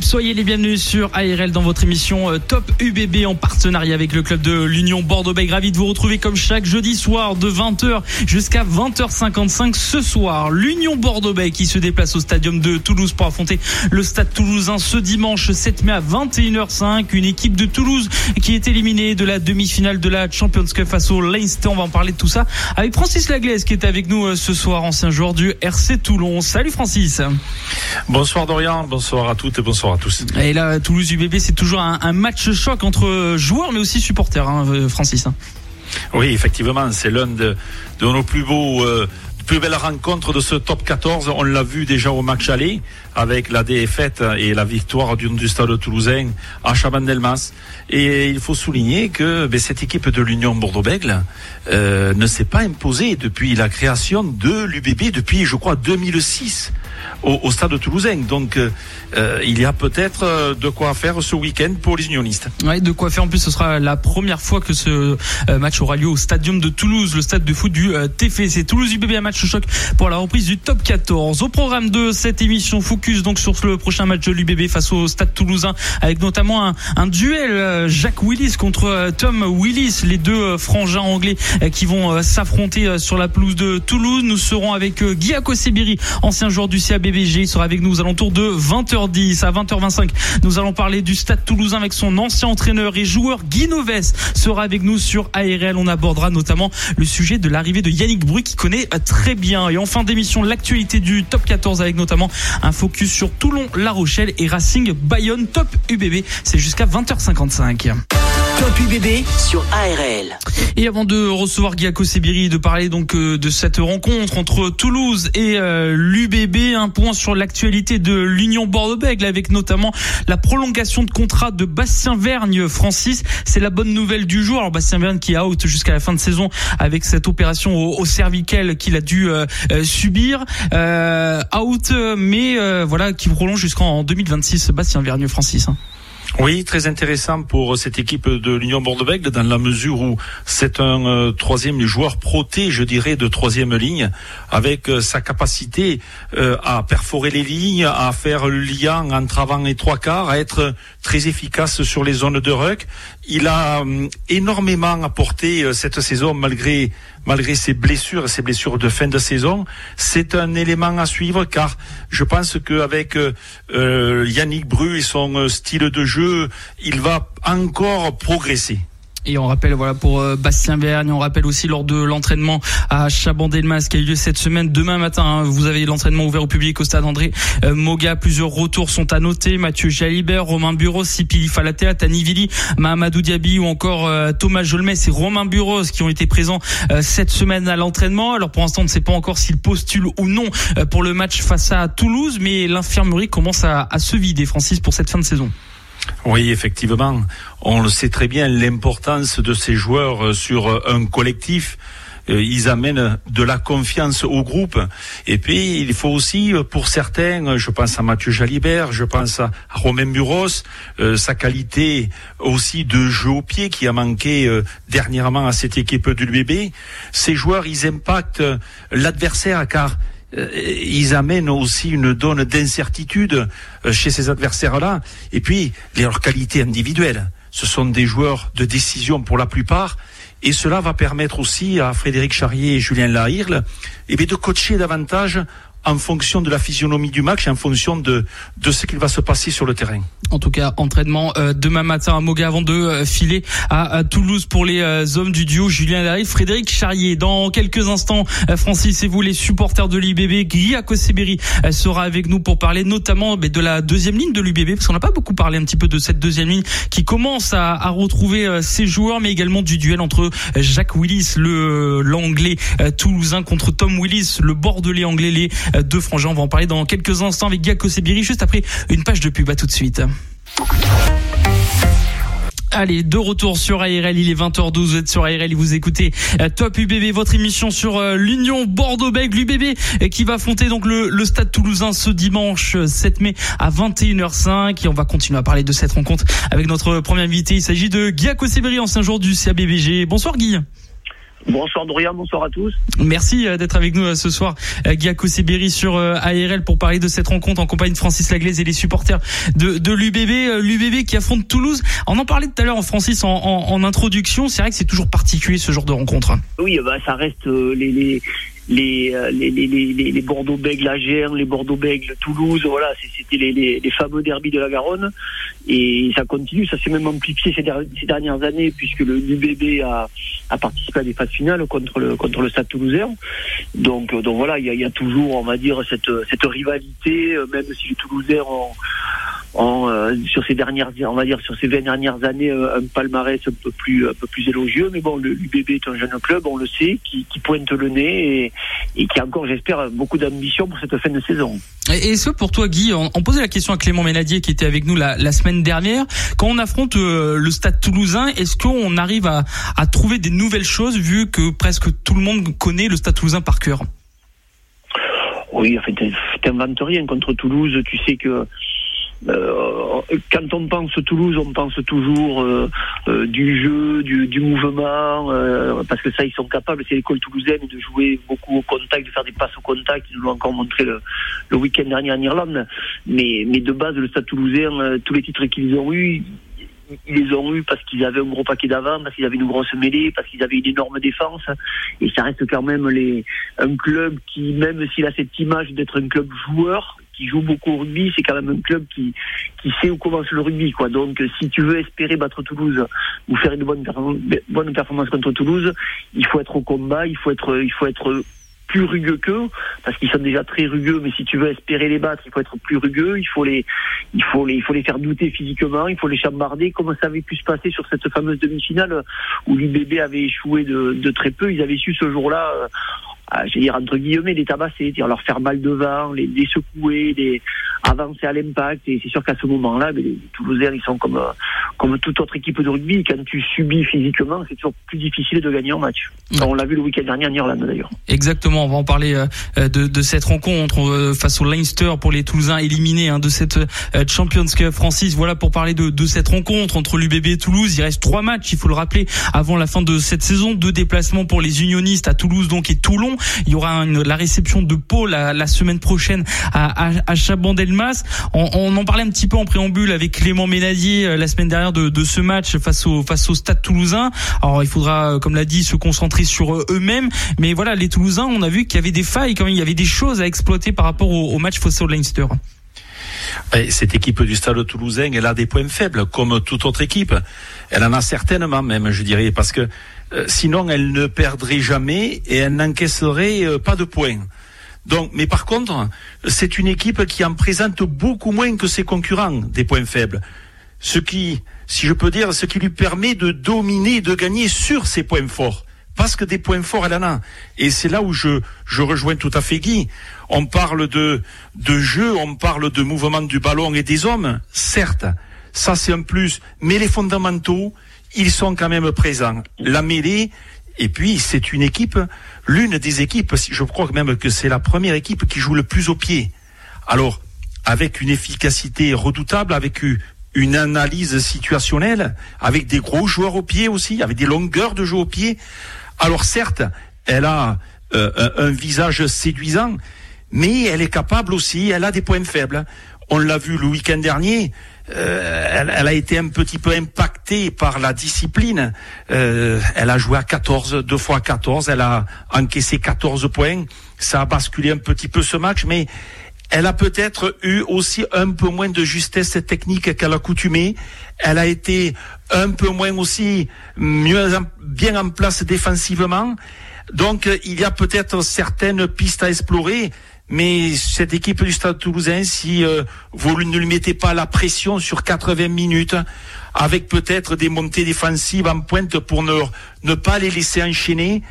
Soyez les bienvenus sur ARL dans votre émission euh, Top UBB en partenariat avec le club de l'Union Bordeaux-Bègles. Ravi de vous retrouver comme chaque jeudi soir de 20h jusqu'à 20h55 ce soir. L'Union Bordeaux-Bègles qui se déplace au stadium de Toulouse pour affronter le stade toulousain ce dimanche 7 mai à 21h05. Une équipe de Toulouse qui est éliminée de la demi-finale de la Champions Cup face au Leinster. On va en parler de tout ça avec Francis Laglaise qui est avec nous euh, ce soir, ancien joueur du RC Toulon. Salut Francis. Bonsoir Dorian, bonsoir à toutes et bonsoir à tous. Et là, Toulouse UBB, c'est toujours un, un, match choc entre joueurs mais aussi supporters, hein, euh, Francis. Hein. Oui, effectivement, c'est l'un de, de, nos plus beaux. Euh, plus belles rencontres de ce top 14. On l'a vu déjà au match aller avec la défaite et la victoire du, du stade toulousain à Chabandelmas. Et il faut souligner que ben, cette équipe de l'Union Bordeaux-Bègle euh, ne s'est pas imposée depuis la création de l'UBB, depuis, je crois, 2006 au, au stade toulousain. Donc, euh, il y a peut-être de quoi faire ce week-end pour les unionistes. Oui, de quoi faire. En plus, ce sera la première fois que ce euh, match aura lieu au Stadium de Toulouse, le stade de foot du euh, TFC. Toulouse UBB, un match choc pour la reprise du top 14. Au programme de cette émission, focus donc sur le prochain match de l'UBB face au stade toulousain, avec notamment un, duel Jacques Willis contre Tom Willis, les deux frangins anglais qui vont s'affronter sur la pelouse de Toulouse. Nous serons avec Guy Akosebiri, ancien joueur du CABBG. Sera avec nous aux alentours de 20h 10 à 20h25. Nous allons parler du Stade Toulousain avec son ancien entraîneur et joueur Guy Noves sera avec nous sur ARL. On abordera notamment le sujet de l'arrivée de Yannick Bru qui connaît très bien. Et en fin d'émission, l'actualité du top 14 avec notamment un focus sur Toulon, La Rochelle et Racing Bayonne. Top UBB, c'est jusqu'à 20h55. UBB sur ARL. Et avant de recevoir Giaco Sebiri de parler donc euh, de cette rencontre entre Toulouse et euh, l'UBB, un point sur l'actualité de l'Union Bordeaux-Bègles avec notamment la prolongation de contrat de Bastien Vergne Francis, c'est la bonne nouvelle du jour. Alors Bastien Vergne qui est out jusqu'à la fin de saison avec cette opération au, au cervical qu'il a dû euh, subir out mais voilà qui prolonge jusqu'en 2026 Bastien Vergne Francis. Oui, très intéressant pour cette équipe de l'Union Bordeaux-Bègles dans la mesure où c'est un euh, troisième joueur proté, je dirais, de troisième ligne, avec euh, sa capacité euh, à perforer les lignes, à faire le lien entre avant et trois quarts, à être très efficace sur les zones de ruck. Il a énormément apporté cette saison malgré malgré ses blessures, ses blessures de fin de saison. C'est un élément à suivre car je pense qu'avec euh, Yannick Bru et son style de jeu, il va encore progresser. Et on rappelle voilà pour euh, Bastien Vergne, on rappelle aussi lors de l'entraînement à Chabandelmas qui a eu lieu cette semaine demain matin. Hein, vous avez l'entraînement ouvert au public au stade André euh, Moga. Plusieurs retours sont à noter. Mathieu Jalibert, Romain Bureau, Sipili Falatea, Tani Vili, Mahamadou Diaby ou encore euh, Thomas Jolmes et Romain Bureau qui ont été présents euh, cette semaine à l'entraînement. Alors pour l'instant, on ne sait pas encore s'ils postulent ou non euh, pour le match face à Toulouse, mais l'infirmerie commence à, à se vider, Francis, pour cette fin de saison. Oui, effectivement. On le sait très bien, l'importance de ces joueurs sur un collectif. Ils amènent de la confiance au groupe. Et puis, il faut aussi, pour certains, je pense à Mathieu Jalibert, je pense à Romain Buros, euh, sa qualité aussi de jeu au pied qui a manqué euh, dernièrement à cette équipe du l'UBB. Ces joueurs, ils impactent l'adversaire car ils amènent aussi une donne d'incertitude chez ces adversaires-là. Et puis, leurs qualités individuelles. Ce sont des joueurs de décision pour la plupart. Et cela va permettre aussi à Frédéric Charrier et Julien Lahirle eh bien, de coacher davantage en fonction de la physionomie du match et en fonction de, de ce qu'il va se passer sur le terrain. En tout cas, entraînement euh, demain matin à Moga avant de euh, filer à, Toulouse pour les euh, hommes du duo Julien Larry, Frédéric Charrier. Dans quelques instants, Francis et vous, les supporters de l'UBB, Guy Akoseberi sera avec nous pour parler notamment de la deuxième ligne de l'UBB, parce qu'on n'a pas beaucoup parlé un petit peu de cette deuxième ligne qui commence à, à retrouver ses joueurs, mais également du duel entre Jacques Willis, le l'anglais toulousain, contre Tom Willis, le bordelais anglais, les deux frangins. On va en parler dans quelques instants avec Giaco Sebiri, juste après une page de pub. À tout de suite. Allez, de retour sur ARL, il est 20h12, vous êtes sur ARL, vous écoutez euh, Top UBB, votre émission sur euh, l'Union Bordeaux-Bègles, l'UBB euh, qui va affronter donc le, le, Stade Toulousain ce dimanche 7 mai à 21h05 et on va continuer à parler de cette rencontre avec notre premier invité, il s'agit de Guy Akoseberi, ancien joueur du CABBG. Bonsoir Guy. Bonsoir Dorian, bonsoir à tous. Merci euh, d'être avec nous euh, ce soir, euh, Guillaume Sibéry sur ARL pour parler de cette rencontre en compagnie de Francis Laglaise et les supporters de, de l'UBB, l'UBB qui affronte Toulouse. On en parlait tout à l'heure, Francis, en, en, en introduction. C'est vrai que c'est toujours particulier ce genre de rencontre. Oui, bah, ça reste les, les, les, les, les, les, les Bordeaux-Bègles Gers, les Bordeaux-Bègles Toulouse, voilà, c'était les, les, les, fameux derbys de la Garonne. Et ça continue, ça s'est même amplifié ces, dernières années, puisque le UBB a, a participé à des phases finales contre le, contre le Stade toulousain. Donc, euh, donc voilà, il y a, y a, toujours, on va dire, cette, cette rivalité, euh, même si les Toulousains ont en, euh, sur ces dernières, on va dire sur ces 20 dernières années, euh, un palmarès un peu plus, un peu plus élogieux. Mais bon, l'UBB est un jeune club, on le sait, qui, qui pointe le nez et, et qui a encore, j'espère, beaucoup d'ambition pour cette fin de saison. Et que pour toi, Guy, on, posait la question à Clément Ménadier qui était avec nous la, la semaine dernière, quand on affronte euh, le Stade Toulousain, est-ce qu'on arrive à, à trouver des nouvelles choses vu que presque tout le monde connaît le Stade Toulousain par cœur? Oui, en fait, t'inventes rien contre Toulouse. Tu sais que euh, quand on pense Toulouse, on pense toujours euh, euh, du jeu, du, du mouvement, euh, parce que ça, ils sont capables, c'est l'école toulousaine, de jouer beaucoup au contact, de faire des passes au contact. Ils nous l'ont encore montré le, le week-end dernier en Irlande. Mais, mais de base, le Stade toulousain, euh, tous les titres qu'ils ont eus, ils les ont eus parce qu'ils avaient un gros paquet d'avant, parce qu'ils avaient une grosse mêlée, parce qu'ils avaient une énorme défense. Et ça reste quand même les, un club qui, même s'il a cette image d'être un club joueur, joue beaucoup au rugby, c'est quand même un club qui, qui sait où commence le rugby. Donc si tu veux espérer battre Toulouse ou faire une bonne, bonne performance contre Toulouse, il faut être au combat, il faut être, il faut être plus rugueux qu'eux, parce qu'ils sont déjà très rugueux, mais si tu veux espérer les battre, il faut être plus rugueux, il faut les, il faut les, il faut les faire douter physiquement, il faut les chambarder, comme ça avait pu se passer sur cette fameuse demi-finale où l'UBB avait échoué de, de, très peu, ils avaient su ce jour-là euh, je vais dire entre guillemets, les tabasser, leur faire mal devant, les, les secouer, les avancer à l'impact. Et c'est sûr qu'à ce moment-là, les Toulousains, ils sont comme, euh, comme toute autre équipe de rugby. Quand tu subis physiquement, c'est toujours plus difficile de gagner en match. on l'a vu le week-end dernier en Irlande d'ailleurs. Exactement, on va en parler euh, de, de, cette rencontre euh, face au Leinster pour les Toulousains éliminés hein, de cette Champions Cup. Francis, voilà pour parler de, de cette rencontre entre l'UBB et Toulouse. Il reste trois matchs, il faut le rappeler, avant la fin de cette saison. Deux déplacements pour les unionistes à Toulouse donc et Toulon. Il y aura la réception de Pau la, semaine prochaine à, à, à Chabandelmas. On, en parlait un petit peu en préambule avec Clément Ménadier euh, la semaine dernière de, ce match face au face au Stade Toulousain. Alors il faudra, euh, comme l'a dit, se concentrer sur euh, eux-mêmes. Mais voilà, les Toulousains, on a vu qu'il y avait des failles, quand même, il y avait des choses à exploiter par rapport au, au match face au Leinster. Cette équipe du Stade Toulousain, elle a des points faibles, comme toute autre équipe. Elle en a certainement même, je dirais, parce que sinon elle ne perdrait jamais et elle n'encaisserait euh, pas de points. Donc, mais par contre, c'est une équipe qui en présente beaucoup moins que ses concurrents des points faibles. Ce qui, si je peux dire, ce qui lui permet de dominer, de gagner sur ses points forts. Parce que des points forts, elle en a. Et c'est là où je, je rejoins tout à fait Guy. On parle de, de jeu, on parle de mouvement du ballon et des hommes. Certes, ça c'est un plus. Mais les fondamentaux, ils sont quand même présents. La mêlée, et puis c'est une équipe, l'une des équipes, je crois même que c'est la première équipe qui joue le plus au pied. Alors, avec une efficacité redoutable, avec une analyse situationnelle, avec des gros joueurs au pied aussi, avec des longueurs de jeu au pied. Alors certes, elle a euh, un visage séduisant, mais elle est capable aussi, elle a des points faibles. On l'a vu le week-end dernier, euh, elle, elle, a été un petit peu impactée par la discipline. Euh, elle a joué à 14, deux fois 14, elle a encaissé 14 points. Ça a basculé un petit peu ce match, mais elle a peut-être eu aussi un peu moins de justesse technique qu'à l'accoutumée. Elle a été un peu moins aussi mieux bien en place défensivement. Donc il y a peut-être certaines pistes à explorer. Mais cette équipe du Stade Toulousain, si euh, vous ne lui mettez pas la pression sur 80 minutes, avec peut-être des montées défensives en pointe pour ne, ne pas les laisser enchaîner,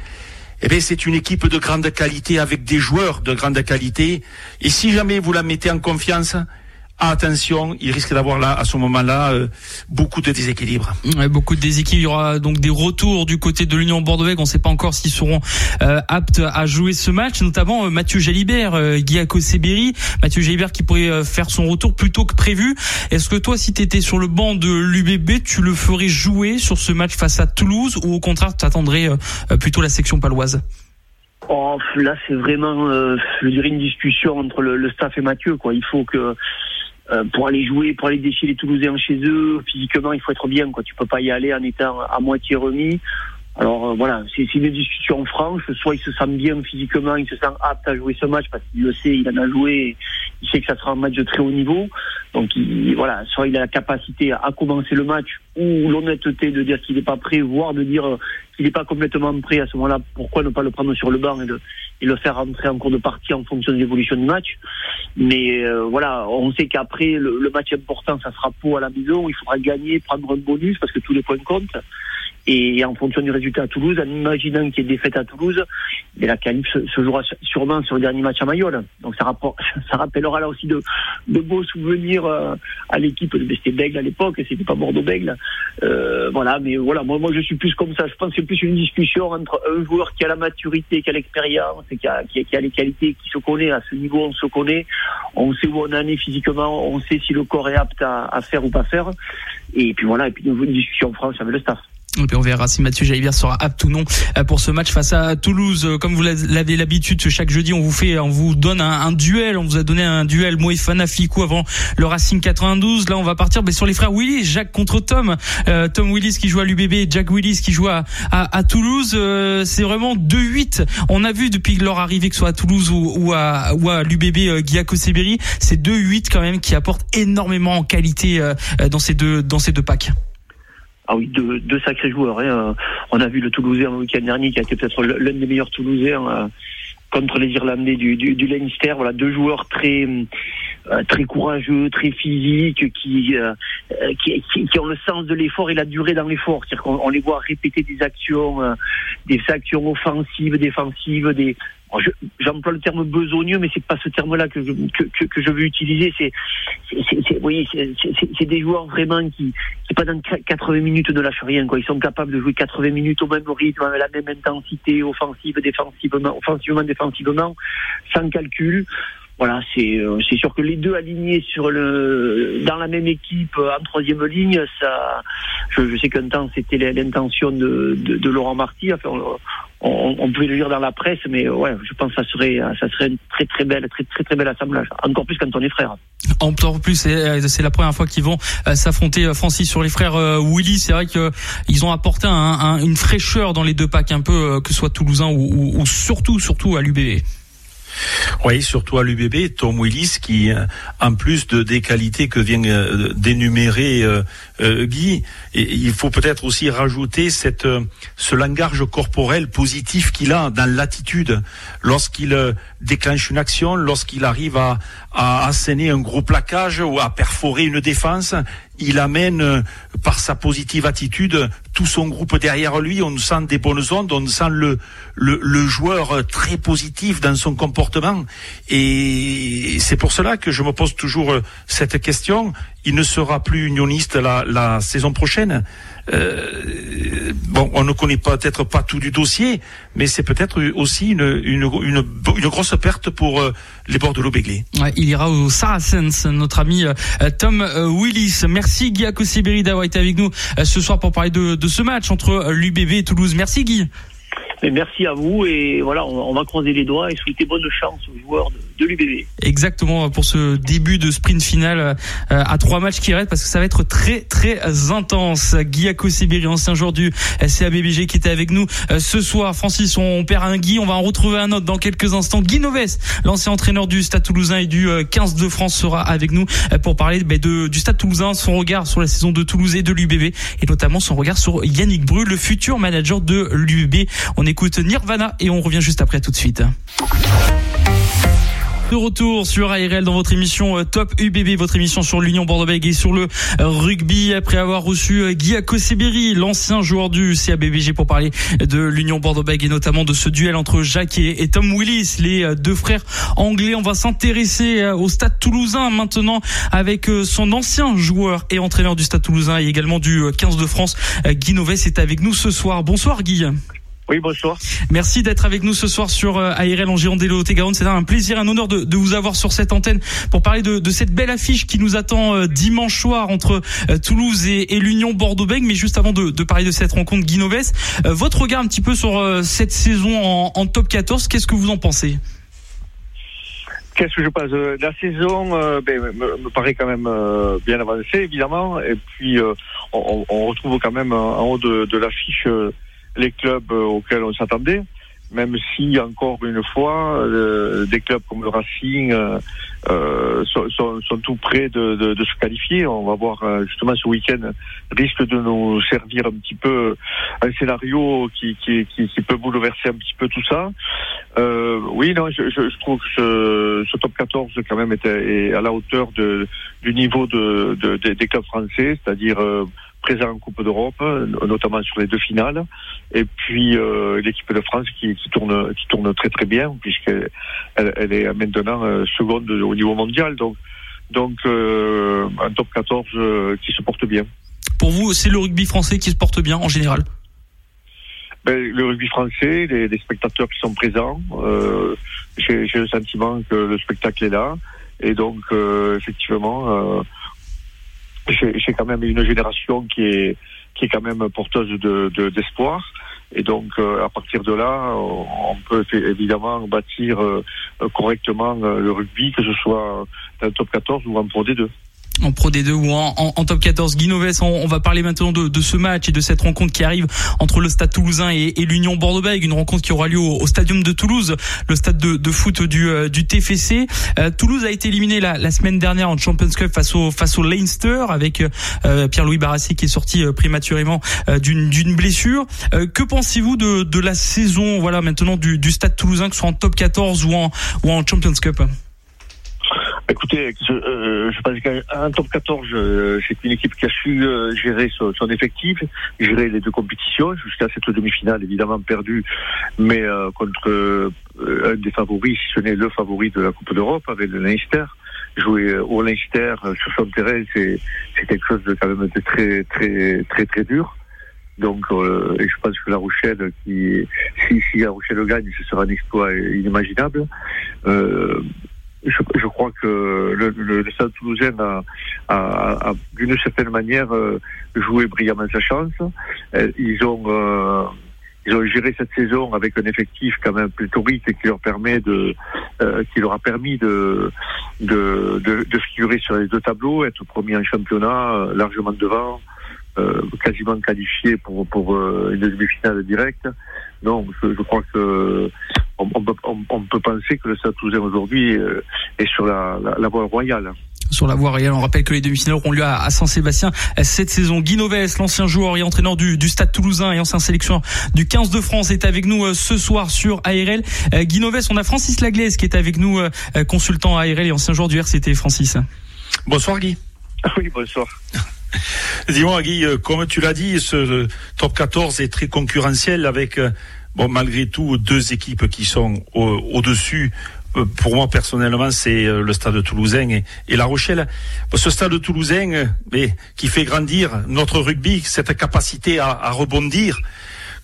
eh bien, c'est une équipe de grande qualité avec des joueurs de grande qualité. Et si jamais vous la mettez en confiance, attention, il risque d'avoir là, à ce moment-là, euh, beaucoup de déséquilibre. beaucoup de déséquilibre. Il y aura donc des retours du côté de l'Union bordeaux On ne sait pas encore s'ils seront euh, aptes à jouer ce match, notamment euh, Mathieu Jalibert, euh, Guillaume Seberi. Mathieu Jalibert qui pourrait faire son retour plus tôt que prévu. Est-ce que toi, si tu étais sur le banc de l'UBB, tu le ferais jouer sur ce match face à Toulouse ou au contraire, tu attendrais plutôt la section paloise? Oh, là, c'est vraiment, je dirais, une discussion entre le, le, staff et Mathieu. Quoi. Il faut que euh, pour aller jouer, pour aller déchirer les Toulousains chez eux, physiquement, il faut être bien. Quoi. Tu peux pas y aller en étant à moitié remis. Alors euh, voilà, c'est une discussion franche. Soit il se sent bien physiquement, il se sent apte à jouer ce match parce qu'il le sait, il en a joué, il sait que ça sera un match de très haut niveau. Donc il, voilà, soit il a la capacité à, commencer le match ou l'honnêteté de dire qu'il n'est pas prêt, voire de dire qu'il n'est pas complètement prêt à ce moment-là. Pourquoi ne pas le prendre sur le banc et, et le faire rentrer en cours de partie en fonction de l'évolution du match. Mais euh, voilà, on sait qu'après le, le match important, ça sera pour à la maison. Il faudra gagner, prendre un bonus parce que tous les points comptent. Et en fonction du résultat à Toulouse, en imaginant qu'il y ait défaite à Toulouse, mais la qualif se, jouera sûrement sur le dernier match à Mayol. Donc ça, ça rappellera là aussi de, beaux souvenirs euh, à l'équipe de Besté Bègle à l'époque, c'était pas Bordeaux-Bègle. Euh, voilà, mais voilà, moi, moi je suis plus comme ça. Je pense que c'est plus une discussion entre un joueur qui a la maturité, qui a l'expérience, qui a, qui, a, les qualités, qui se connaît. À ce niveau, on se connaît. On sait où on en est physiquement, on sait si le corps est apte à, à faire ou pas faire. Et puis voilà, et puis une discussion franche avec le staff. Et puis on verra si Mathieu Jalibert sera apte ou non euh, pour ce match face à Toulouse. Euh, comme vous l'avez l'habitude, chaque jeudi, on vous fait, on vous donne un, duel. On vous a donné un duel Moefana Ficou avant le Racing 92. Là, on va partir sur les frères Willis, Jacques contre Tom. Euh, Tom Willis qui joue à l'UBB, Jack Willis qui joue à, Toulouse. c'est vraiment 2-8. On a vu depuis leur arrivée, que ce soit à Toulouse ou, ou à, ou à l'UBB euh, Seberi, c'est 2-8 quand même qui apportent énormément en qualité dans ces deux dans ces deux packs. Ah oui, deux, sacrés joueurs. Hein. On a vu le Toulousain le week-end dernier qui a été peut-être l'un des meilleurs Toulousains euh, contre les Irlandais du, du, Leinster. Voilà, deux joueurs très euh, très courageux, très physiques, qui, euh, qui, qui, ont le sens de l'effort et la durée dans l'effort. C'est-à-dire qu'on on les voit répéter des actions, des actions offensives, défensives, j'emploie le terme besogneux, mais c'est pas ce terme-là que je, que, je veux utiliser. C'est, oui, c'est des joueurs vraiment qui, qui pendant 80 minutes ne lâchent rien. Ils sont capables de jouer 80 minutes au même rythme, avec la même intensité, offensive, défensivement, offensivement, défensivement, sans calcul voilà, c'est euh, c'est sûr que les deux alignés sur le dans la même équipe euh, en troisième ligne, ça, je, je sais qu'un temps c'était l'intention de, de, de, Laurent Marty. Enfin, on, on, pouvait le lire dans la presse, mais ouais, je pense que ça serait ça serait une très très belle très très très belle assemblage. Encore plus quand on est frères. Encore plus, c'est la première fois qu'ils vont euh, s'affronter Francis sur les frères Willy. C'est vrai que ils ont apporté un, un, une fraîcheur dans les deux packs, un peu que ce soit toulousain ou, ou, ou surtout surtout à l'UBB. Oui, surtout à l'UBB, Tom Willis, qui, euh, en plus de des qualités que vient euh, d'énumérer euh, Guy, il faut peut-être aussi rajouter cette, ce langage corporel positif qu'il a dans l'attitude lorsqu'il déclenche une action, lorsqu'il arrive à, à asséner un gros plaquage ou à perforer une défense il amène euh, par sa positive attitude tout son groupe derrière lui. On sent des bonnes ondes, on sent le, le, joueur très positif dans son comportement. Et c'est pour cela que je me pose toujours euh, cette question. Il ne sera plus unioniste la, la saison prochaine. Euh, bon, on ne connaît peut-être pas tout du dossier, mais c'est peut-être aussi une, une, une, une, grosse perte pour euh, les Bordeaux Béglé. Ouais, il ira au Saracens, notre ami euh, Tom Willis. Merci Guy Akosiberi d'avoir été avec nous ce soir pour parler de, de ce match entre l'UBB et Toulouse. Merci Guy merci à vous et voilà, on, va croiser les doigts et souhaiter bonne chance aux joueurs de, de l'UBB. Exactement pour ce début de sprint final euh, à trois matchs qui restent parce que ça va être très très intense. Guy Sibéri, ancien joueur du CABBG qui était avec nous euh, ce soir. Francis, on perd un Guy, on va en retrouver un autre dans quelques instants. Guy Noves, l'ancien entraîneur du Stade Toulousain et du 15 euh, de France sera avec nous pour parler bah, de, du Stade Toulousain, son regard sur la saison de Toulouse et de l'UBB et notamment son regard sur Yannick Bru, le futur manager de l'UBB. On est écoute Nirvana et on revient juste après tout de suite. de retour sur ARL dans votre émission euh, Top UBB, votre émission sur l'Union Bordeaux-Bègles et sur le euh, rugby après avoir reçu euh, Guy Akoseberi, l'ancien joueur du CABBG pour parler de l'Union Bordeaux-Bègles et notamment de ce duel entre Jacques et, Tom Willis, les deux frères anglais. On va s'intéresser au Stade Toulousain maintenant avec son ancien joueur et entraîneur du Stade Toulousain et également du 15 de France, Guy Noves est avec nous ce soir. Bonsoir Guy. Oui, bonsoir. Merci d'être avec nous ce soir sur euh, ARL en Gironde et Garonne. C'est un plaisir, un honneur de, vous avoir sur cette antenne pour parler de, cette belle affiche qui nous attend euh, dimanche soir entre euh, Toulouse et, l'Union Bordeaux-Bègles. Mais juste avant de, parler de cette rencontre, Guy votre regard un petit peu sur cette saison en, top 14, qu'est-ce que vous en pensez? Qu'est-ce que je pense La saison ben, me, paraît quand même bien avancée, évidemment. Et puis, on, retrouve quand même en haut de l'affiche les clubs euh, auxquels on s'attendait, même si encore une fois, euh, des clubs comme le Racing euh, euh sont, sont, sont, tout près de, de, de, se qualifier. On va voir justement ce week-end risque de nous servir un petit peu un scénario qui, qui, qui, peut bouleverser un petit peu tout ça. Euh, oui, non, je, je, trouve que ce, ce, top 14 quand même est, est à la hauteur de, du niveau de des clubs français, c'est-à-dire présent en Coupe d'Europe, notamment sur les deux finales, et puis euh, l'équipe de France qui, qui, tourne qui tourne très très bien puisqu'elle elle, est maintenant euh, seconde au niveau mondial, donc donc euh, un top 14 euh, qui se porte bien. Pour vous, c'est le rugby français qui se porte bien en général? Ben, le rugby français, les, les, spectateurs qui sont présents, euh, j'ai le sentiment que le spectacle est là, et donc effectivement j'ai quand même une génération qui est qui est quand même porteuse de d'espoir. et donc, euh, à partir de là, on peut évidemment bâtir euh, correctement euh, le rugby, que ce soit dans le top 14 ou en Pro D2 en Pro D2 ou en, top 14. Guinoves, on, va parler maintenant de, ce match et de cette rencontre qui arrive entre le Stade Toulousain et, l'Union Bordeaux-Bègles, une rencontre qui aura lieu au, au, Stadium de Toulouse, le stade de, de foot du, euh, TFC. Euh, Toulouse a été éliminé la, semaine dernière en Champions Cup face au face au Leinster avec euh, Pierre-Louis Barassi qui est sorti prématurément d'une blessure. que pensez-vous de, la saison, voilà maintenant du, Stade Toulousain, que ce soit en top 14 ou ou en Champions Cup? Écoutez, je, euh, je pense qu'un top 14, euh, c'est une équipe qui a su euh, gérer son, effectif, gérer les deux compétitions jusqu'à cette demi-finale, évidemment perdue, mais contre un des favoris, si ce n'est le favori de la Coupe d'Europe, avec le Leinster. Jouer au Leinster sur son terrain, c'est quelque chose de quand même de très très très très dur. Donc, et je pense que La Rochelle, qui, si, si La Rochelle gagne, ce sera un exploit inimaginable. Euh, crois que le, le, le Stade Toulousain a, a, d'une certaine manière euh, joué brillamment sa chance. Euh, ils ont euh, ils ont géré cette saison avec un effectif quand même pléthorique qui leur permet de qui leur a permis de de, de figurer sur les deux tableaux, être premier en championnat largement devant. quasiment qualifié pour pour une demi-finale directe. Je, je crois que on, peut penser que le Stade Toulousain aujourd'hui euh, est sur la, voie royale sur la voie royale. On rappelle que les demi-finales auront lieu à, Saint-Sébastien cette saison. Guy Noves, l'ancien joueur et entraîneur du, Stade Toulousain et ancien sélectionneur du 15 de France, est avec nous euh, ce soir sur ARL. Euh, Guy Noves, on a Francis Laglaise qui est avec nous, consultant ARL et ancien joueur du RCT. Francis. Bonsoir Guy. Oui, bonsoir. Dis-moi Guy, comme tu l'as dit, ce top 14 est très concurrentiel avec bon, malgré tout, deux équipes qui sont au-dessus. Euh, pour moi, personnellement, c'est euh, le stade toulousain et, et, La Rochelle. Ce stade toulousain, euh, mais, qui fait grandir notre rugby, cette capacité à, à rebondir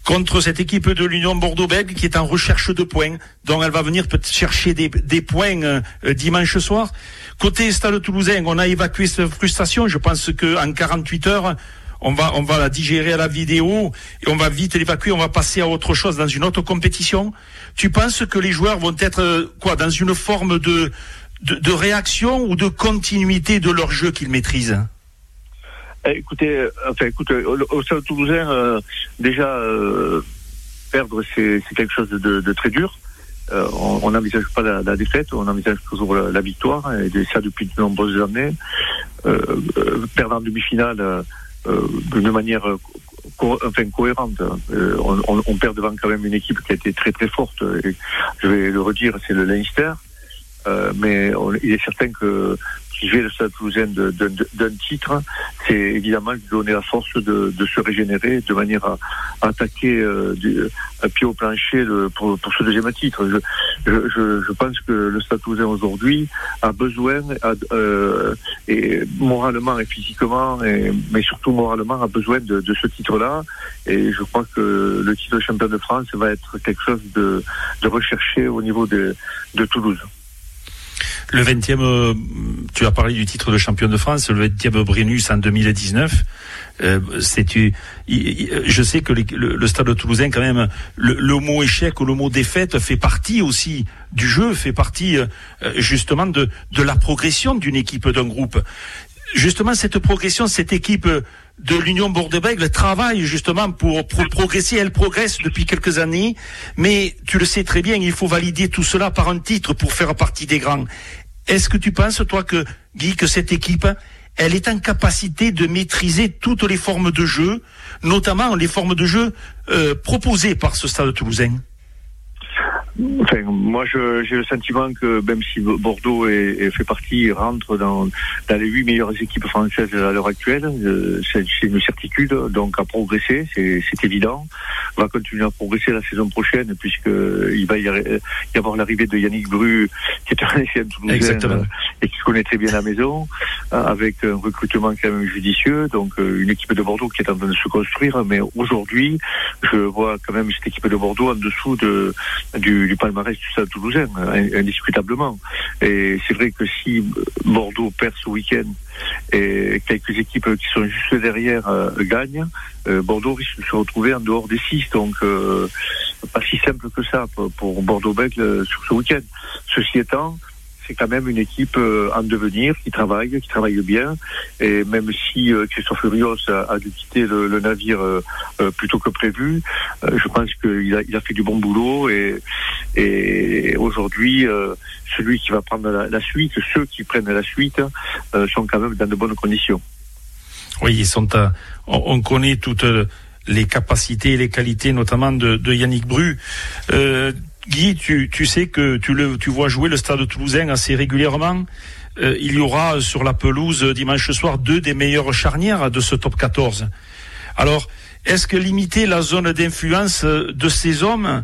contre cette équipe de l'Union Bordeaux-Bègles qui est en recherche de points, dont elle va venir peut chercher des, des points euh, dimanche soir. Côté Stade Toulousain, on a évacué cette frustration. Je pense qu'en 48 heures, on va, on va la digérer à la vidéo et on va vite l'évacuer, on va passer à autre chose dans une autre compétition. Tu penses que les joueurs vont être euh, quoi dans une forme de, de, réaction ou de continuité de leur jeu qu'ils maîtrisent? Eh, Écoutez, euh, enfin, écoute, au, sein Toulousain, euh, déjà perdre c'est quelque chose de, très dur. on n'envisage pas la, défaite, on envisage toujours la, victoire, et ça depuis de nombreuses années. perdre en demi-finale, euh, d'une manière euh, cohérente. Euh, on, perd devant quand même une équipe qui a été très très forte. Je vais le redire, c'est le Leinster. mais il est certain que qui fait le Stade Toulousain d'un titre, c'est évidemment de donner la force de, de, se régénérer de manière à, attaquer euh, du, un pied au plancher pour, pour, ce deuxième titre. Je, je, je, pense que le Stade Toulousain aujourd'hui a besoin, euh, et moralement et physiquement, mais surtout moralement, a besoin de, de ce titre-là. Et je crois que le titre de champion de France va être quelque chose de, de recherché au niveau de, de Toulouse. Le 20e, euh, tu as parlé du titre de champion de France, le 20e Brennus en 2019. Euh, c'est je sais que le, stade de Toulousain quand même le, mot échec ou le mot défaite fait partie aussi du jeu fait partie euh, justement de de la progression d'une équipe d'un groupe justement cette progression cette équipe de l'Union Bordeaux-Bègles travaille justement pour, progresser. Elle progresse depuis quelques années, mais tu le sais très bien, il faut valider tout cela par un titre pour faire partie des grands. Est-ce que tu penses, toi, que Guy, que cette équipe, elle est en capacité de maîtriser toutes les formes de jeu, notamment les formes de jeu euh, proposées par ce stade toulousain? Enfin, moi, j'ai le sentiment que même si Bordeaux est, fait partie, rentre dans, dans les huit meilleures équipes françaises à l'heure actuelle, euh, c'est une certitude. Donc, à progresser, c'est évident. On va continuer à progresser la saison prochaine, puisqu'il va y, avoir l'arrivée de Yannick Bru, qui est un ancien Toulousain euh, et qui connaît très bien la maison, euh, avec un recrutement quand même judicieux. Donc, une équipe de Bordeaux qui est en train de se construire. Mais aujourd'hui, je vois quand même cette équipe de Bordeaux en dessous de, du du, palmarès du Stade Toulousain, indiscutablement. Et c'est vrai que si Bordeaux perd ce week-end et quelques équipes qui sont juste derrière euh, gagnent, euh, Bordeaux risque de se retrouver en dehors des six. Donc, euh, pas si simple que ça pour, pour Bordeaux-Bègle sur ce week-end. Ceci étant, c'est quand même une équipe euh, en devenir qui travaille, qui travaille bien. Et même si euh, Christophe Urios a, dû quitter le, navire euh, plutôt que prévu, je pense qu'il a, fait du bon boulot. Et, aujourd'hui, celui qui va prendre la, suite, ceux qui prennent la suite, sont quand même dans de bonnes conditions. Oui, ils sont. on, connaît toutes les capacités et les qualités, notamment de Yannick Bru. Guy, tu, tu sais que tu, le, tu vois jouer le Stade toulousain assez régulièrement. Euh, il y aura sur la pelouse dimanche soir deux des meilleures charnières de ce top 14. Alors, est-ce que limiter la zone d'influence de ces hommes,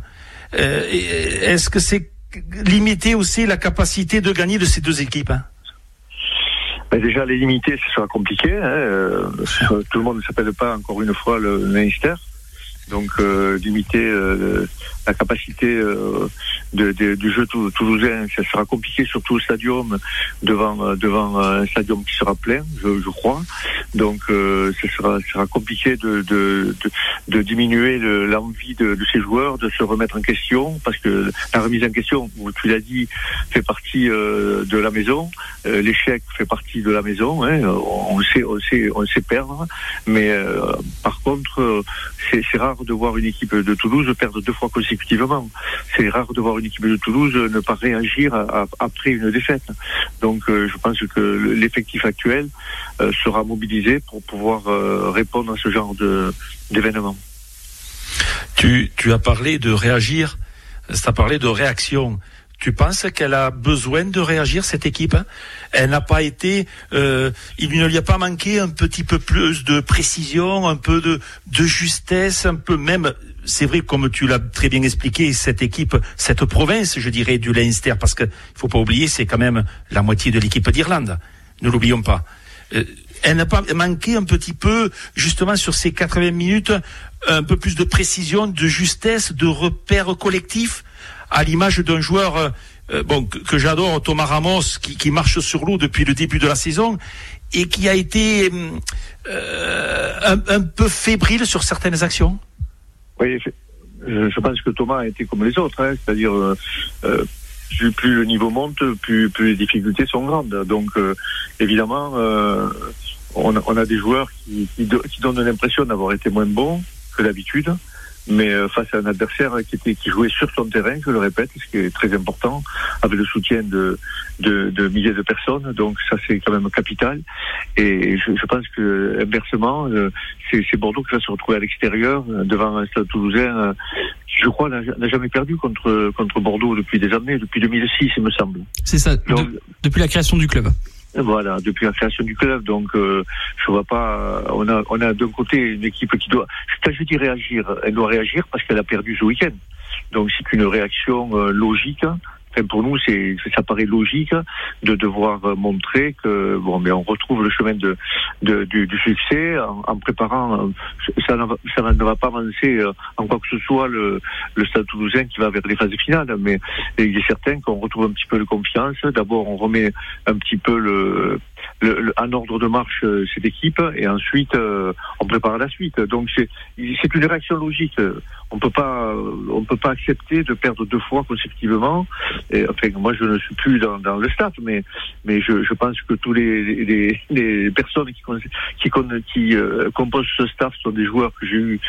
euh, est-ce que c'est limiter aussi la capacité de gagner de ces deux équipes hein? Ben déjà, les limiter, ce sera compliqué. Hein. Euh, tout le monde ne s'appelle pas encore une fois le ministère. Donc, limiter la capacité euh, de, de, du jeu toulousain, ça sera compliqué, surtout au stadium, devant, euh, devant un stadium qui sera plein, je, je crois. Donc, euh, ça sera, sera compliqué de, de, de, diminuer l'envie de, de, ces joueurs de se remettre en question, parce que la remise en question, tu l'as dit, fait partie euh, de la maison. L'échec fait partie de la maison. Hein. On sait, on sait, on sait perdre, mais par contre, c'est rare de voir une équipe de Toulouse perdre deux fois consécutivement effectivement. C'est rare de voir une équipe de Toulouse ne pas réagir après une défaite. Donc euh, je pense que l'effectif actuel euh, sera mobilisé pour pouvoir euh, répondre à ce genre d'événements. Tu, tu as parlé de réagir, tu as parlé de réaction. Tu penses qu'elle a besoin de réagir cette équipe? Elle n'a pas été, il ne lui a pas manqué un petit peu plus de précision, un peu de, de justesse, un peu même c'est vrai, comme tu l'as très bien expliqué, cette équipe, cette province, je dirais, du Leinster, parce que il faut pas oublier, c'est quand même la moitié de l'équipe d'Irlande. Ne l'oublions pas. Euh, elle n'a pas manqué un petit peu, justement, sur ces 80 minutes, un peu plus de précision, de justesse, de repères collectifs, à l'image d'un joueur, euh, bon, que, j'adore, Thomas Ramos, qui, marche sur l'eau depuis le début de la saison, et qui a été euh, un peu fébrile sur certaines actions. Oui, je, pense que Thomas a été comme les autres, hein, c'est-à-dire euh, euh plus le niveau monte, plus, plus les difficultés sont grandes. Donc euh, évidemment, on, on, a des joueurs qui, qui, donnent l'impression d'avoir été moins bons que d'habitude. Mais euh, face à un adversaire qui était qui jouait sur son terrain, je le répète, ce qui est très important, avec le soutien de de, de milliers de personnes. Donc ça c'est quand même capital. Et je, je pense que inversement, euh, c'est Bordeaux qui va se retrouver à l'extérieur euh, devant un stade toulousain. qui, je crois, n'a jamais perdu contre contre Bordeaux depuis des années, depuis 2006, il me semble. C'est ça. depuis la création du club. Voilà, depuis la création du club. Donc, euh, je vois pas. On a, on a d'un côté une équipe qui doit. Quand je dis réagir, elle doit réagir parce qu'elle a perdu ce week-end. Donc, c'est une réaction euh, logique pour nous, c'est ça paraît logique de devoir montrer que bon, mais on retrouve le chemin de, de du, du, succès en, préparant. Ça, ça, ne va pas avancer euh, en quoi que ce soit le, le Stade Toulousain qui va vers les phases finales, mais il est certain qu'on retrouve un petit peu de confiance. D'abord, on remet un petit peu le, le, en ordre de marche euh, cette équipe et ensuite euh, on prépare la suite. Donc c'est une réaction logique. On peut pas on peut pas accepter de perdre deux fois consécutivement et, enfin, moi, je ne suis plus dans, le staff, mais, mais je, pense que tous les, personnes qui, euh, composent ce staff sont des joueurs que j'ai eu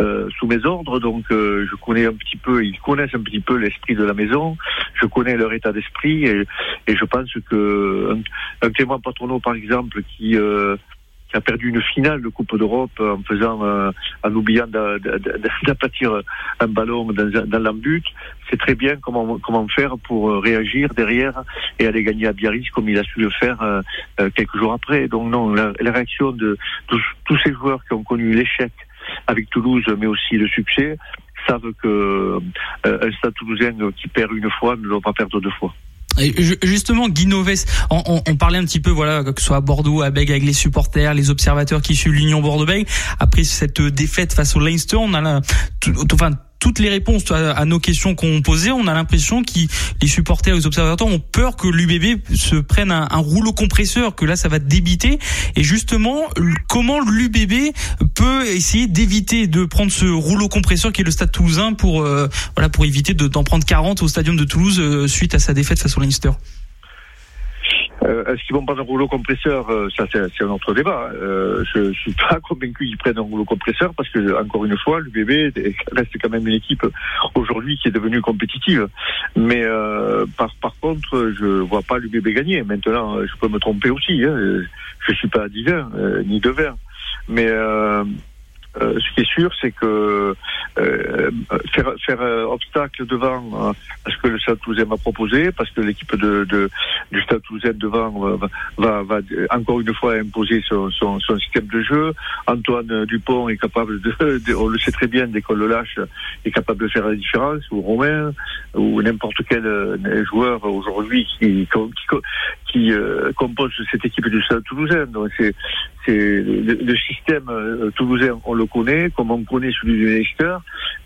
euh, sous mes ordres. Donc, euh, je connais un petit peu, ils connaissent un petit peu l'esprit de la maison. Je connais leur état d'esprit et, je pense que un, un témoin par exemple, qui euh, a perdu une finale de Coupe d'Europe en faisant, euh, en oubliant d'aplatir un ballon dans, dans. C'est très bien comment, comment faire pour euh, réagir derrière et aller gagner à Biarritz comme il a su le faire quelques jours après. Donc non, la, réaction de tous, tous ces joueurs qui ont connu l'échec avec Toulouse, mais aussi le succès, savent que un stade toulousain qui perd une fois ne doit pas perdre deux fois. Justement, Guy Noves, on, on, parlait un petit peu, voilà, que ce soit à Bordeaux, à Bègue, avec les supporters, les observateurs qui suivent l'Union Bordeaux-Bègue. Après cette défaite face au Leinster, on a la, enfin, toutes les réponses à, nos questions qu'on posait, on a l'impression que les supporters les observateurs ont peur que l'UBB se prenne un, rouleau compresseur, que là ça va débiter. Et justement, comment l'UBB peut essayer d'éviter de prendre ce rouleau compresseur qui est le Stade Toulousain pour euh, voilà pour éviter d'en prendre 40 au Stadium de Toulouse euh, suite à sa défaite face au Leinster. Euh, Est-ce qu'ils vont prendre un rouleau compresseur euh, Ça, c'est un autre débat. Euh, je, je suis pas convaincu qu'ils prennent un rouleau compresseur parce que, encore une fois, l'UBB reste quand même une équipe aujourd'hui qui est devenue compétitive. Mais euh, par, par contre, je vois pas l'UBB gagner. Maintenant, je peux me tromper aussi. Hein. Je suis pas divin ni devin. Mais euh, ce qui est sûr, c'est que euh, faire, faire euh, obstacle devant à ce que le Stade Toulousain m'a proposé, parce que l'équipe de, de, du Stade Toulousain devant va, va, va, encore une fois imposer son, son, son, système de jeu. Antoine Dupont est capable de, on le sait très bien, dès qu'on le lâche, est capable de faire la différence, ou Romain, ou n'importe quel joueur aujourd'hui qui, qui, qui compose cette équipe du Stade Toulousain. Donc c'est c'est le, système toulousain, on le connaît, comme on connaît celui du Leicester,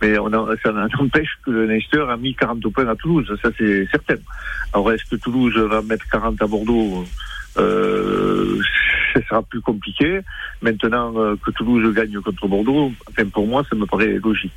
mais on ça n'empêche que le Leicester a mis 40 points à Toulouse, ça c'est certain. Alors est-ce que Toulouse va mettre 40 à Bordeaux euh, ce sera plus compliqué. Maintenant euh, que Toulouse gagne contre Bordeaux, enfin pour moi, ça me paraît logique.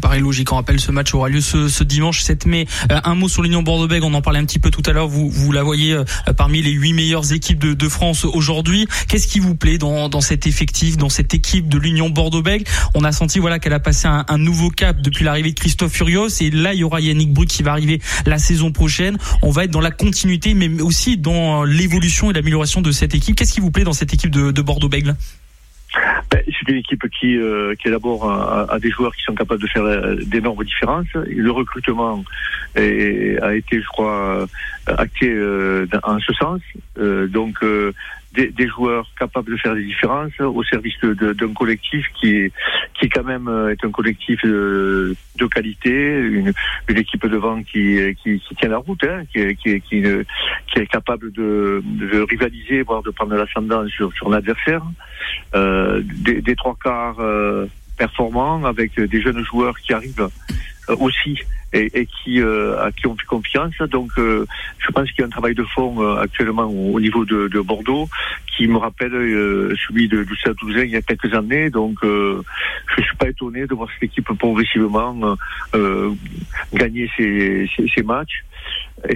Pareil logique, on rappelle ce match aura lieu ce, dimanche 7 mai. Euh, un mot sur l'Union Bordeaux-Bègles, on en parlait un petit peu tout à l'heure, vous, vous la voyez euh, parmi les huit meilleures équipes de, France aujourd'hui. Qu'est-ce qui vous plaît dans, dans cet effectif, dans cette équipe de l'Union Bordeaux-Bègles? On a senti voilà qu'elle a passé un, nouveau cap depuis l'arrivée de Christophe Furios et là il y aura Yannick Brut qui va arriver la saison prochaine. On va être dans la continuité mais aussi dans l'évolution et l'amélioration de cette équipe. Qu'est-ce qui vous plaît dans cette équipe de, de Bordeaux-Bègles? Ben, c'est une équipe qui, euh, qui d'abord a, des joueurs qui sont capables de faire euh, d'énormes différences. Le recrutement a été, je crois, acté euh, en ce sens. Euh, donc, euh, des, joueurs capables de faire des différences au service d'un collectif qui est, quand même est un collectif de, qualité, une, équipe devant qui, qui, tient la route, hein, qui, est capable de, rivaliser, voire de prendre l'ascendant sur, sur l'adversaire. Euh, des, trois quarts euh, performants avec des jeunes joueurs qui arrivent euh, aussi et, et qui euh, à qui on fait confiance. Donc, euh, je pense qu'il y a un travail de fond euh, actuellement au, niveau de, de, Bordeaux qui me rappelle celui de, du Stade il y a quelques années. Donc, je suis pas étonné de voir cette équipe progressivement gagner ses, ses, ses matchs.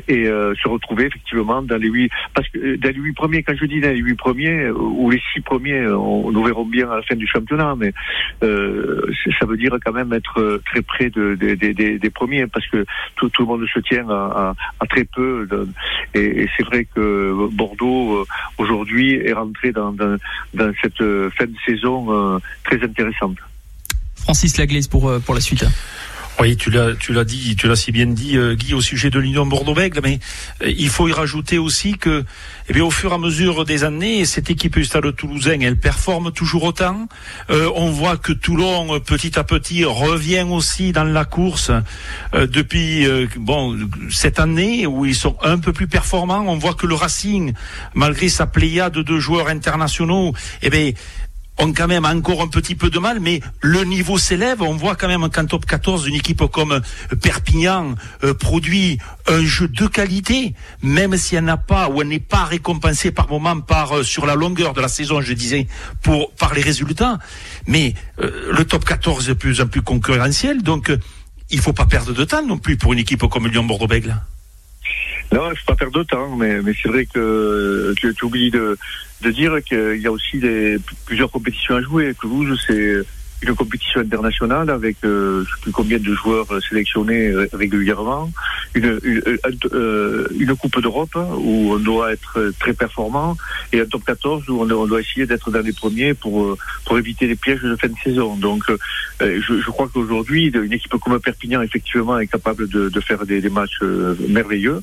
Et, euh, se retrouver effectivement dans les huit parce que euh, dans les huit premiers quand je dis dans les huit premiers euh, ou les six premiers on, nous verrons bien à la fin du championnat mais ça veut dire quand même être très près de, de, de, des premiers parce que tout, le monde se tient à, très peu et, c'est vrai que Bordeaux aujourd'hui est rentré dans, cette fin de saison très intéressante. Francis Laglaise pour, pour la suite. Oui, tu l'as, tu l'as dit, tu l'as si bien dit, euh, Guy, au sujet de l'Union Bordeaux-Bègles, mais euh, il faut y rajouter aussi que, eh bien, au fur et à mesure des années, cette équipe du Stade Toulousain, elle performe toujours autant. Euh, on voit que Toulon, petit à petit, revient aussi dans la course depuis, bon, cette année où ils sont un peu plus performants. On voit que le Racing, malgré sa pléiade de joueurs internationaux, eh bien ont quand même encore un petit peu de mal, mais le niveau s'élève. On voit quand même qu'en top 14, une équipe comme Perpignan euh, produit un jeu de qualité, même si elle n'a pas ou elle n'est pas récompensée par moment par euh, sur la longueur de la saison, je disais, pour par les résultats. Mais euh, le top 14 est de plus en plus concurrentiel, donc il faut pas perdre de temps non plus pour une équipe comme Lyon-Bordeaux-Bègles. Non, il faut pas perdre de temps, mais, c'est vrai que tu, tu oublies de, de dire qu'il y a aussi des, plusieurs compétitions à jouer. Toulouse, c'est une compétition internationale avec euh, je sais plus combien de joueurs sélectionnés régulièrement, une, une, euh, une Coupe d'Europe où on doit être très performant et un top 14 où on, doit essayer d'être dans les premiers pour pour éviter les pièges de fin de saison. Donc euh, je, crois qu'aujourd'hui une équipe comme Perpignan effectivement est capable de, de faire des, des matchs euh, merveilleux.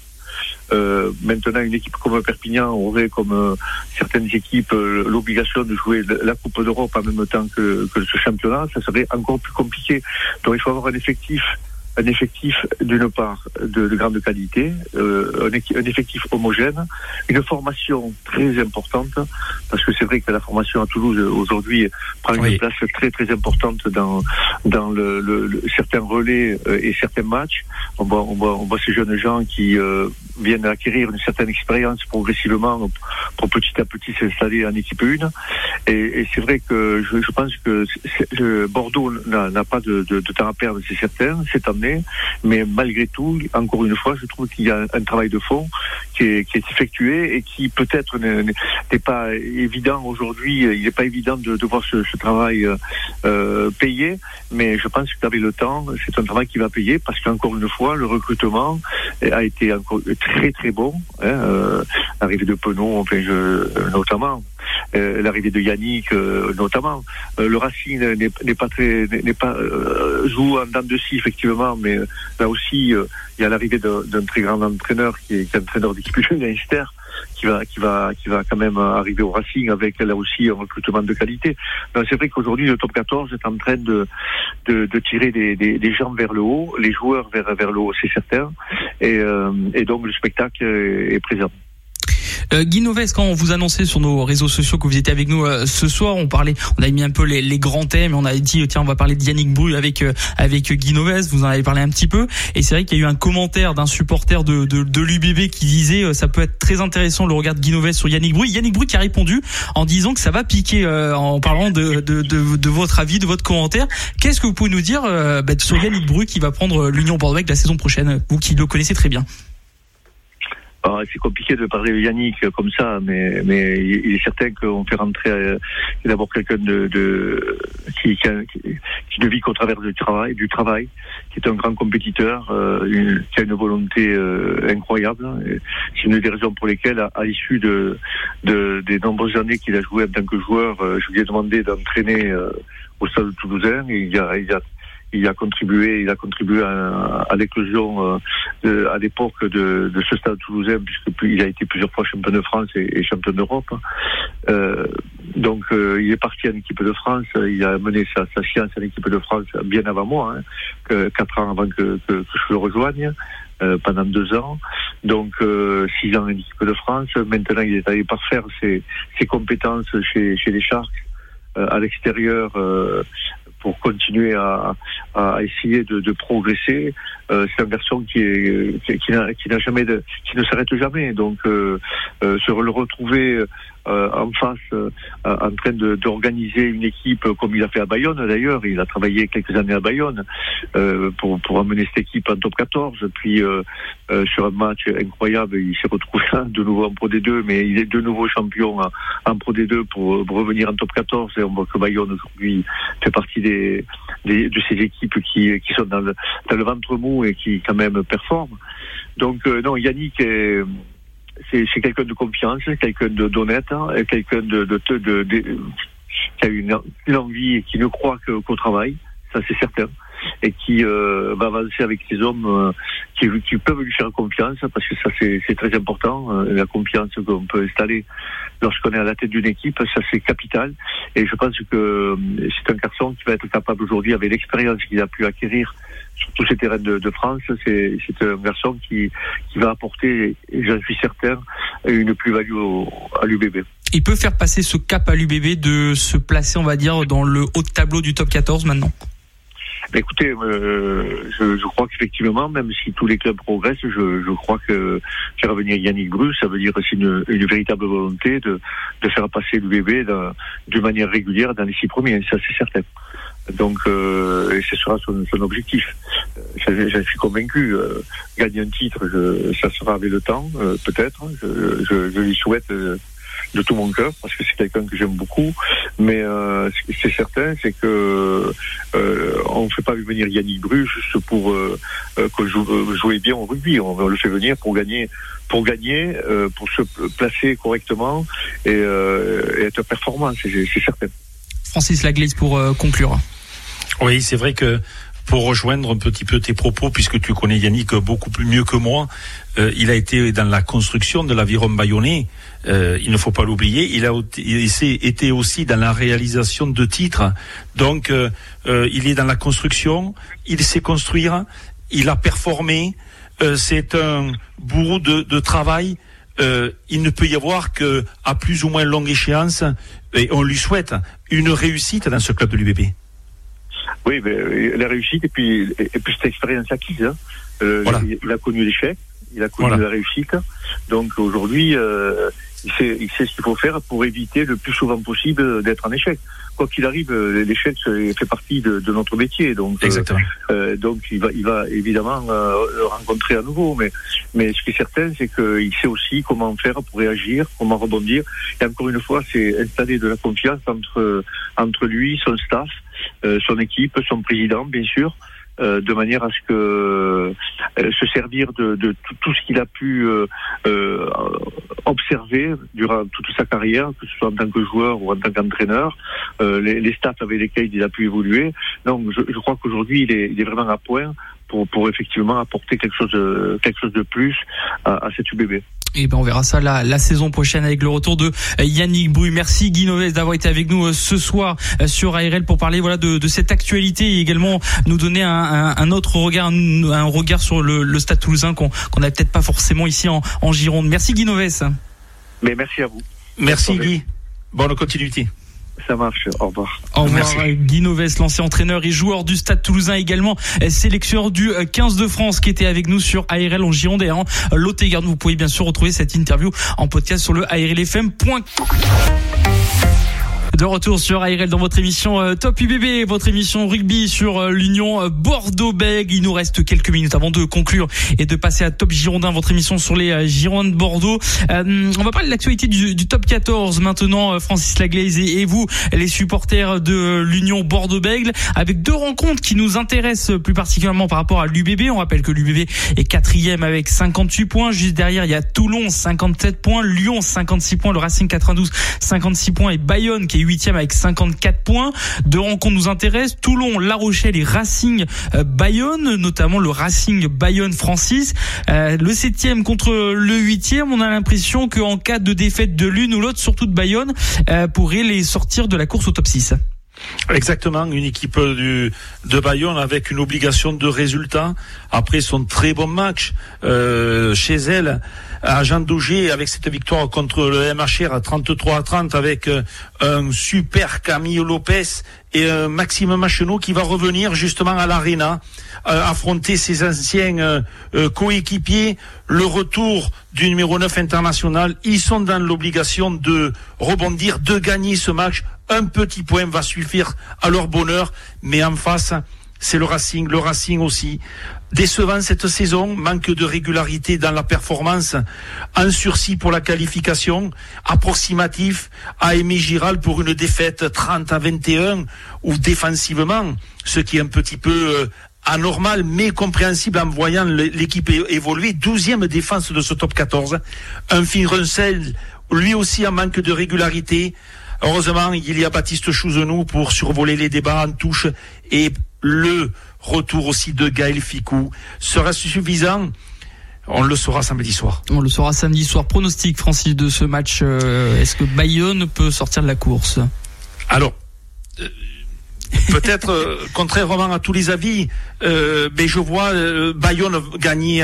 Euh, maintenant, une équipe comme Perpignan aurait, comme euh, certaines équipes, euh, l'obligation de jouer la Coupe d'Europe en même temps que, que ce championnat, ça serait encore plus compliqué. Donc, il faut avoir un effectif un effectif d'une part de, de, grande qualité, euh, un, un, effectif homogène, une formation très importante, parce que c'est vrai que la formation à Toulouse aujourd'hui prend une place très très importante dans dans le, le, certains relais euh, et certains matchs. On voit, on voit, on voit ces jeunes gens qui euh, viennent acquérir une certaine expérience progressivement pour petit à petit s'installer en équipe 1. Et, et c'est vrai que je, je pense que le Bordeaux n'a pas de, de, de, temps à perdre, c'est certain, cette année. Mais malgré tout, encore une fois, je trouve qu'il y a un travail de fond qui est, effectué et qui peut-être n'est pas évident aujourd'hui. Il n'est pas évident de, voir ce, travail euh, payé, mais je pense qu'avec le temps, c'est un travail qui va payer parce qu'encore une fois, le recrutement a été encore très très bon. Hein, euh, l'arrivée de Penon, enfin, notamment. Euh, l'arrivée de Yannick euh, notamment. Euh, le Racing n'est pas très n'est pas euh, joue en dents de scie effectivement, mais là aussi il y a l'arrivée d'un très grand entraîneur qui est, qui est entraîneur d'équipe Leinster qui va qui va qui va quand même arriver au Racing avec là aussi un recrutement de qualité. C'est vrai qu'aujourd'hui le top 14 est en train de de, de tirer des, des, gens vers le haut, les joueurs vers vers le haut, c'est certain, et, et donc le spectacle est présent. Euh, Guy Noves, quand on vous annonçait sur nos réseaux sociaux que vous étiez avec nous euh, ce soir, on parlait, on a mis un peu les, les, grands thèmes, on a dit tiens on va parler de Yannick Bru avec euh, avec Guy Noves, vous en avez parlé un petit peu, et c'est vrai qu'il y a eu un commentaire d'un supporter de, de, de l'UBB qui disait euh, ça peut être très intéressant le regard de Guy Noves sur Yannick Bru. Yannick Bru qui a répondu en disant que ça va piquer en parlant de, de, de, de, votre avis, de votre commentaire. Qu'est-ce que vous pouvez nous dire bah, sur Yannick Bru qui va prendre l'Union Bordeaux la saison prochaine, vous qui le connaissez très bien? Ah, c'est compliqué de parler de Yannick comme ça, mais, mais il est certain qu'on fait rentrer euh, d'abord quelqu'un de, de qui, qui, qui, ne vit qu'au travers du travail, du travail, qui est un grand compétiteur, euh, une, qui a une volonté euh, incroyable. C'est une des raisons pour lesquelles, à, à l'issue de, de, des nombreuses années qu'il a joué en tant que joueur, euh, je lui ai demandé d'entraîner euh, au Stade Toulousain. Il a, il a il a contribué, il a contribué à, à l'éclosion euh, à l'époque de, de, ce stade toulousain, puisque il a été plusieurs fois champion de France et, champion d'Europe. Euh, donc euh, il est parti en équipe de France, il a mené sa, sa science en équipe de France bien avant moi, hein, que, quatre ans avant que, que, que je le rejoigne. Euh, pendant deux ans, donc euh, six ans en équipe de France. Maintenant, il est allé parfaire ses, ses compétences chez, chez les Sharks euh, à l'extérieur pour continuer à, à essayer de, de progresser. Euh, c'est un garçon qui est qui, qui n'a jamais de, qui ne s'arrête jamais. Donc euh, euh, se le retrouver en face en train d'organiser une équipe comme il a fait à Bayonne d'ailleurs. Il a travaillé quelques années à Bayonne pour, pour amener cette équipe en top 14. Puis sur un match incroyable, il s'est retrouvé de nouveau en Pro D2, mais il est de nouveau champion en, Pro D2 pour, revenir en top 14. Et on voit que Bayonne aujourd'hui fait partie des, de ces équipes qui, qui sont dans le, dans le ventre mou et qui quand même performent. Donc non, Yannick c'est quelqu'un de confiance, quelqu'un d'honnête, hein, quelqu'un de, de, de, de, qui a une, une envie et qui ne croit qu'au travail, ça c'est certain et qui euh, va avancer avec ces hommes euh, qui, qui, peuvent lui faire confiance, parce que ça c'est très important, euh, la confiance qu'on peut installer lorsqu'on est à la tête d'une équipe, ça c'est capital. Et je pense que c'est un garçon qui va être capable aujourd'hui, avec l'expérience qu'il a pu acquérir sur tous ces terrains de, de France, c'est un garçon qui, qui va apporter, et j'en suis certain, une plus-value à l'UBB. Il peut faire passer ce cap à l'UBB de se placer, on va dire, dans le haut de tableau du top 14 maintenant? Écoutez, euh, je, je, crois qu'effectivement, même si tous les clubs progressent, je, je crois que faire venir Yannick Bru, ça veut dire que c'est une, une, véritable volonté de, de faire passer l'UBB de manière régulière dans les six premiers, ça c'est certain. Donc, euh, et ce sera son, son objectif. Euh, j'en suis convaincu. Euh, gagner un titre, je, ça sera avec le temps, euh, peut-être. Je, je, je, lui souhaite de tout mon cœur parce que c'est quelqu'un que j'aime beaucoup. Mais euh, c'est certain, c'est que euh, on ne fait pas venir Yannick Bru juste pour euh, euh que joue, jouer bien au rugby. On le fait venir pour gagner, pour gagner, euh, pour se placer correctement et, et être performant. C'est certain. Francis Laglaise pour conclure. Oui, c'est vrai que pour rejoindre un petit peu tes propos, puisque tu connais Yannick beaucoup plus mieux que moi, euh, il a été dans la construction de l'aviron bayonnais. Euh, il ne faut pas l'oublier. Il a été aussi dans la réalisation de titres. Donc, euh, il est dans la construction. Il sait construire. Il a performé. C'est un bourreau de, de travail. Il ne peut y avoir que à plus ou moins longue échéance, et on lui souhaite une réussite dans ce club de l'UBB. Oui, mais euh, la réussite et puis, et puis cette expérience acquise. Hein. Euh, il, a connu l'échec, il a connu la réussite. Donc aujourd'hui, euh, il, sait, il sait ce qu'il faut faire pour éviter le plus souvent possible d'être en échec. Quoi qu'il arrive, euh, l'échec fait partie de, de, notre métier. Donc, Exactement. Euh, donc il va, il va évidemment le rencontrer à nouveau. Mais, mais ce qui est certain, c'est qu'il sait aussi comment faire pour réagir, comment rebondir. Et encore une fois, c'est installer de la confiance entre, entre lui, son staff euh, son équipe, son président, bien sûr. Euh, de manière à ce que euh, se servir de, de tout, ce qu'il a pu euh, observer durant toute sa carrière, que ce soit en tant que joueur ou en tant qu'entraîneur, les, les stats avec lesquels il a pu évoluer. Donc je, je crois qu'aujourd'hui il est, il est, vraiment à point pour, pour effectivement apporter quelque chose de, quelque chose de plus à, à cet UBB. Et ben on verra ça la, la saison prochaine avec le retour de euh, Yannick Bru. Merci Guy Noves d'avoir été avec nous euh, ce soir euh, sur ARL pour parler voilà de, de cette actualité et également nous donner un, un, autre regard, un, regard sur le, le Stade Toulousain qu'on qu'on n'a peut-être pas forcément ici en, en Gironde. Merci Guy Noves. Mais merci à vous. Merci Guy. Bonne continuité. Ça marche. Au revoir. Au revoir. Guy Noves, l'ancien entraîneur et joueur du Stade Toulousain, également sélectionneur du 15 de France, qui était avec nous sur ARL en Gironde et en Lot-et-Garde. Vous pouvez bien sûr retrouver cette interview en podcast sur le ARLFM.com. De retour sur ARL dans votre émission euh, Top UBB, votre émission rugby sur euh, l'Union euh, Bordeaux-Bègles. Il nous reste quelques minutes avant de conclure et de passer à Top Girondin, votre émission sur les Girondins de Bordeaux. on va parler de l'actualité du, Top 14 maintenant, Francis Laglaise et, vous, les supporters de l'Union Bordeaux-Bègles, avec deux rencontres qui nous intéressent plus particulièrement par rapport à l'UBB. On rappelle que l'UBB est quatrième avec 58 points. Juste derrière, il y a Toulon 57 points, Lyon 56 points, le Racing 92 56 points et Bayonne qui est huitième avec 54 points. Deux rencontres nous intéressent. Toulon, La Rochelle et Racing euh, Bayonne, notamment le Racing Bayonne Francis. Euh, le septième contre le huitième, on a l'impression qu'en cas de défaite de l'une ou l'autre, surtout de Bayonne, euh, pourrait les sortir de la course au top 6. Exactement, une équipe de Bayonne avec une obligation de résultat après son très bon match chez elle à Jean Douget avec cette victoire contre le MHR à 33 à 30 avec euh, un super Camille Lopez et un Maxime Machenot qui va revenir justement à l'Arena euh, affronter ses anciens euh, euh, coéquipiers. Le retour du numéro 9 international, ils sont dans l'obligation de rebondir, de gagner ce match. Un petit point va suffire à leur bonheur, mais en face, c'est le Racing. Le Racing aussi décevant cette saison, manque de régularité dans la performance, un sursis pour la qualification, approximatif à Aimé Giral pour une défaite 30 à 21 ou défensivement, ce qui est un petit peu euh, anormal mais compréhensible en voyant l'équipe évoluer. Douzième défense de ce top 14. Un Finn Runsel, lui aussi en manque de régularité. Heureusement, il y a Baptiste Chouzenou pour survoler les débats en touche et le Retour aussi de Gaël Ficou. Sera-ce suffisant on le saura samedi soir. On le saura samedi soir. Pronostic, Francis, de ce match. Euh, est-ce que Bayonne peut sortir de la course? Alors, euh, peut-être euh, contrairement à tous les avis, mais je vois Bayonne gagner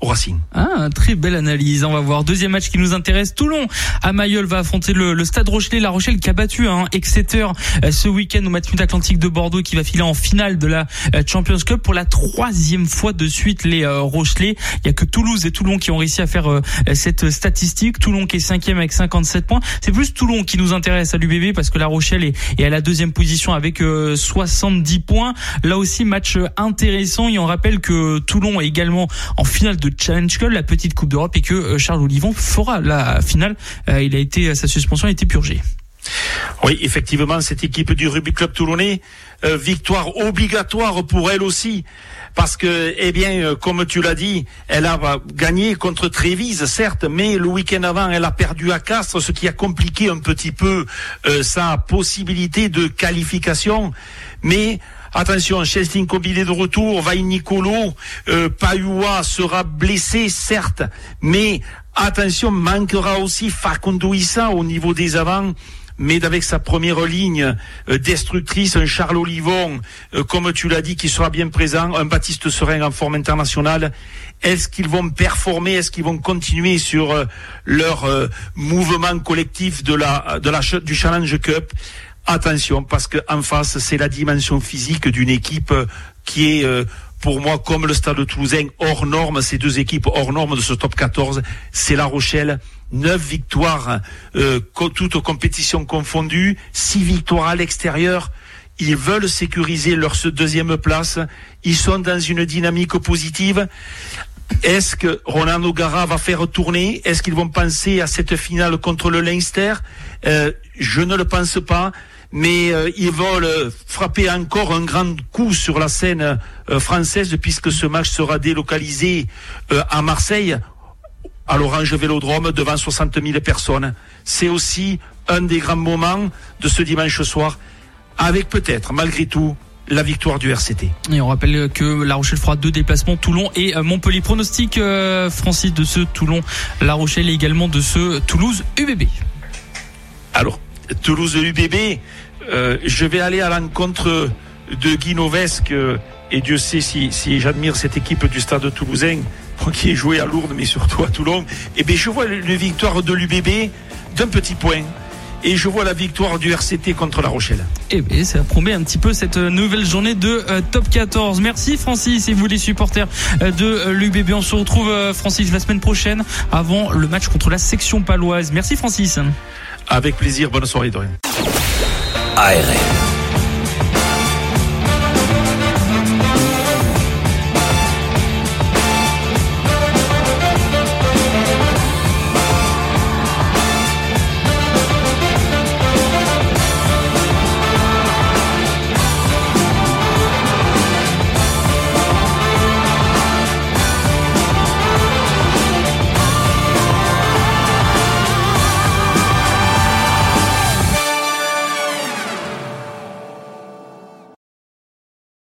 au Racing. Ah, très belle analyse. On va voir. Deuxième match qui nous intéresse. Toulon à Mayol va affronter le, Stade Rochelet. La Rochelle qui a battu hein, Exeter euh, ce week-end au match Atlantique de Bordeaux qui va filer en finale de la euh, Champions Cup pour la troisième fois de suite les euh, Rochelais. Il y a que Toulouse et Toulon qui ont réussi à faire cette statistique. Toulon qui est cinquième avec 57 points. C'est plus Toulon qui nous intéresse à l'UBB parce que la Rochelle est, est, à la deuxième position avec 70 points. Là aussi match intéressant. Et on rappelle que Toulon est également en finale de Challenge Cup, la petite Coupe d'Europe, et que euh, Charles Olivon fera la finale. Euh, il a été, sa suspension a été purgée. Oui, effectivement, cette équipe du Rugby Club Toulonnais, euh, victoire obligatoire pour elle aussi, parce que, eh bien, comme tu l'as dit, elle a gagné contre Trévise, certes, mais le week-end avant, elle a perdu à Castres, ce qui a compliqué un petit peu sa possibilité de qualification. Mais Attention, Chelsea combiné de retour, Vaille Nicolo, euh, sera blessé, certes, mais attention, manquera aussi Facundo Issa au niveau des avants mais avec sa première ligne euh, destructrice, un Charles Olivon, euh, comme tu l'as dit, qui sera bien présent, un Baptiste Serein en forme internationale. Est-ce qu'ils vont performer? Est-ce qu'ils vont continuer sur euh, leur mouvement collectif de la, du Challenge Cup? Attention parce qu'en face c'est la dimension physique d'une équipe qui est euh, pour moi comme le Stade Toulousain hors norme, ces deux équipes hors norme de ce top 14, c'est La Rochelle. Neuf victoires, euh, toutes compétitions confondues, six victoires à l'extérieur. Ils veulent sécuriser leur deuxième place. Ils sont dans une dynamique positive. Est-ce que Roland O'Gara va faire tourner? Est-ce qu'ils vont penser à cette finale contre le Leinster? Euh, Je ne le pense pas mais euh, ils veulent frapper encore un grand coup sur la scène euh, française puisque ce match sera délocalisé euh, à Marseille à l'Orange Vélodrome devant 60 000 personnes. C'est aussi un des grands moments de ce dimanche soir avec peut-être malgré tout la victoire du RCT. Et on rappelle que La Rochelle fera deux déplacements, Toulon et Montpellier. Pronostic, Francis, de ce Toulon, La Rochelle et également de ce Toulouse UBB. Alors, Toulouse UBB, euh, je vais aller à l'encontre de Guy Novesque euh, et Dieu sait si, si j'admire cette équipe du stade toulousain qui est joué à Lourdes mais surtout à Toulon. Et eh bien je vois une victoire de l'UBB d'un petit point et je vois la victoire du RCT contre La Rochelle. Et eh bien, ça promet un petit peu cette nouvelle journée de euh, top 14. Merci Francis et vous les supporters de l'UBB. On se retrouve Francis la semaine prochaine avant le match contre la section paloise. Merci Francis. Avec plaisir, bonne soirée Dorian. ARN.